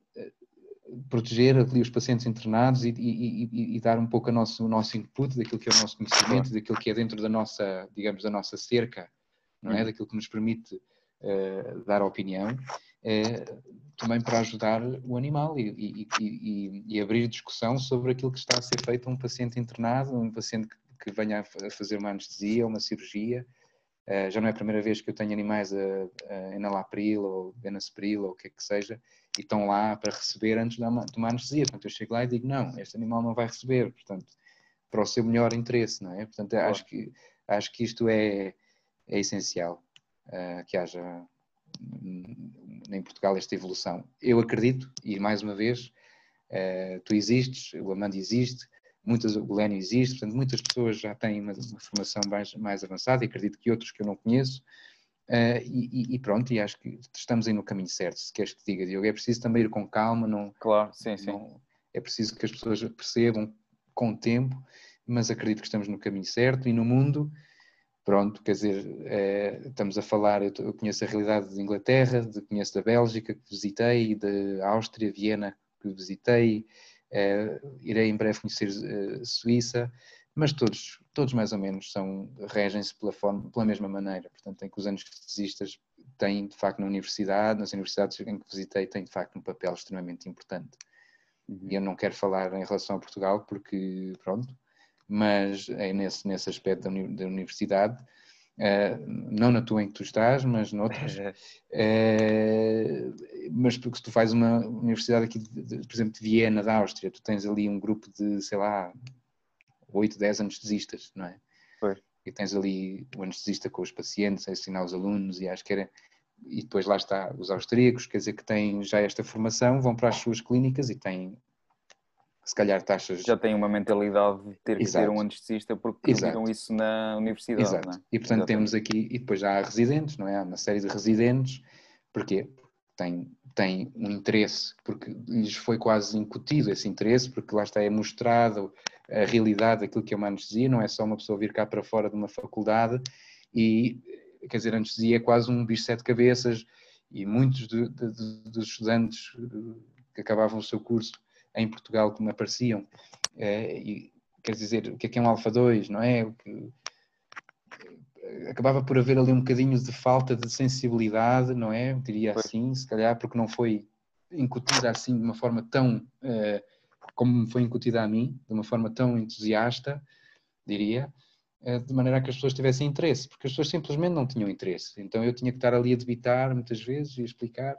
proteger ali os pacientes internados e, e, e, e, dar um pouco a nosso, o nosso input daquilo que é o nosso conhecimento, daquilo que é dentro da nossa, digamos, da nossa cerca, não é? Uhum. Daquilo que nos permite uh, dar opinião, uh, também para ajudar o animal e, e, abrir discussão sobre aquilo que está a ser feito a um paciente internado, um paciente que, que venha a fazer uma anestesia, uma cirurgia. Uh, já não é a primeira vez que eu tenho animais a, a enalapril ou benacepril ou o que é que seja, e estão lá para receber antes de uma anestesia. Portanto, eu chego lá e digo, não, este animal não vai receber, portanto, para o seu melhor interesse, não é? Portanto, acho que, acho que isto é, é essencial, uh, que haja em Portugal esta evolução. Eu acredito, e mais uma vez, uh, tu existes, o Amanda existe, muitas, o Lénio existe, portanto, muitas pessoas já têm uma, uma formação mais, mais avançada, e acredito que outros que eu não conheço, Uh, e, e, pronto, e acho que estamos aí no caminho certo, se queres que diga, Diogo. É preciso também ir com calma, não. Claro, sim, sim. Não, é preciso que as pessoas percebam com o tempo, mas acredito que estamos no caminho certo e no mundo. Pronto, quer dizer, é, estamos a falar, eu, eu, conheço a realidade de Inglaterra, de, conheço da Bélgica, que visitei, de Áustria, Viena, que visitei, é, irei em breve conhecer Suíça, mas todos, todos mais ou menos são, regem-se pela, forma, pela mesma maneira. Portanto, tem que os anestesistas têm, de facto, na universidade, nas universidades em que visitei, têm, de facto, um papel extremamente importante. Uhum. E eu não quero falar em relação a Portugal, porque, pronto, mas é nesse, nesse aspecto da, da universidade, uh, não na tua em que tu estás, mas noutras. uh, *laughs* mas porque se tu fazes uma universidade aqui, de, de, por exemplo, de Viena, da Áustria, tu tens ali um grupo de, sei lá, 8, 10 anestesistas, não é? Pois. E tens ali o anestesista com os pacientes, a ensinar os alunos, e acho que era. E depois lá está os austríacos, quer dizer que têm já esta formação, vão para as suas clínicas e têm, se calhar, taxas. Já têm uma mentalidade de ter que Exato. ser um anestesista porque viram isso na universidade. Exato. É? E portanto Exatamente. temos aqui, e depois já há residentes, não é? Há uma série de residentes, porquê? Tem, tem um interesse, porque lhes foi quase incutido esse interesse, porque lá está, é mostrado a realidade daquilo que é uma anestesia, não é só uma pessoa vir cá para fora de uma faculdade e, quer dizer, a anestesia é quase um bicho de sete cabeças e muitos de, de, de, dos estudantes eh, que acabavam o seu curso em Portugal que me apareciam, é, e, quer dizer, o que é que é um alfa 2, não é? Que, eh, acabava por haver ali um bocadinho de falta de sensibilidade, não é? Diria assim, se calhar porque não foi incutida assim de uma forma tão uh, como me foi incutida a mim, de uma forma tão entusiasta, diria, eh, de maneira a que as pessoas tivessem interesse, porque as pessoas simplesmente não tinham interesse. Então eu tinha que estar ali a debitar muitas vezes e explicar,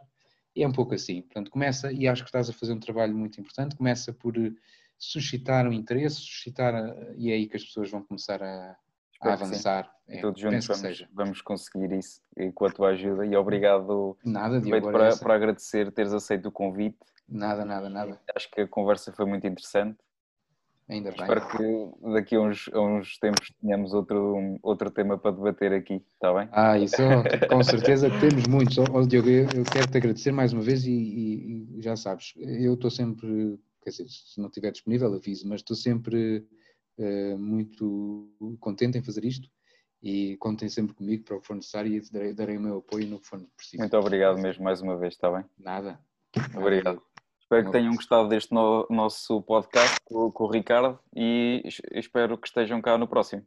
e é um pouco assim. Portanto, começa, e acho que estás a fazer um trabalho muito importante, começa por eh, suscitar um interesse, suscitar, eh, e é aí que as pessoas vão começar a, a avançar. É, todos juntos vamos, vamos, conseguir isso com a tua ajuda e obrigado Nada, Diogo, para, para agradecer teres aceito o convite Nada, nada, nada. Acho que a conversa foi muito interessante. Ainda bem. Espero que daqui a uns, a uns tempos tenhamos outro, outro tema para debater aqui, está bem? Ah, isso *laughs* com certeza temos muitos. Oh, Diogo, eu, eu quero te agradecer mais uma vez e, e, e já sabes, eu estou sempre, quer dizer, se não estiver disponível, aviso, mas estou sempre uh, muito contente em fazer isto e contem sempre comigo para o que for necessário e darei, darei o meu apoio no que for preciso. Muito obrigado mesmo mais uma vez, está bem? Nada. Obrigado. Espero que tenham gostado deste no, nosso podcast com, com o Ricardo e espero que estejam cá no próximo.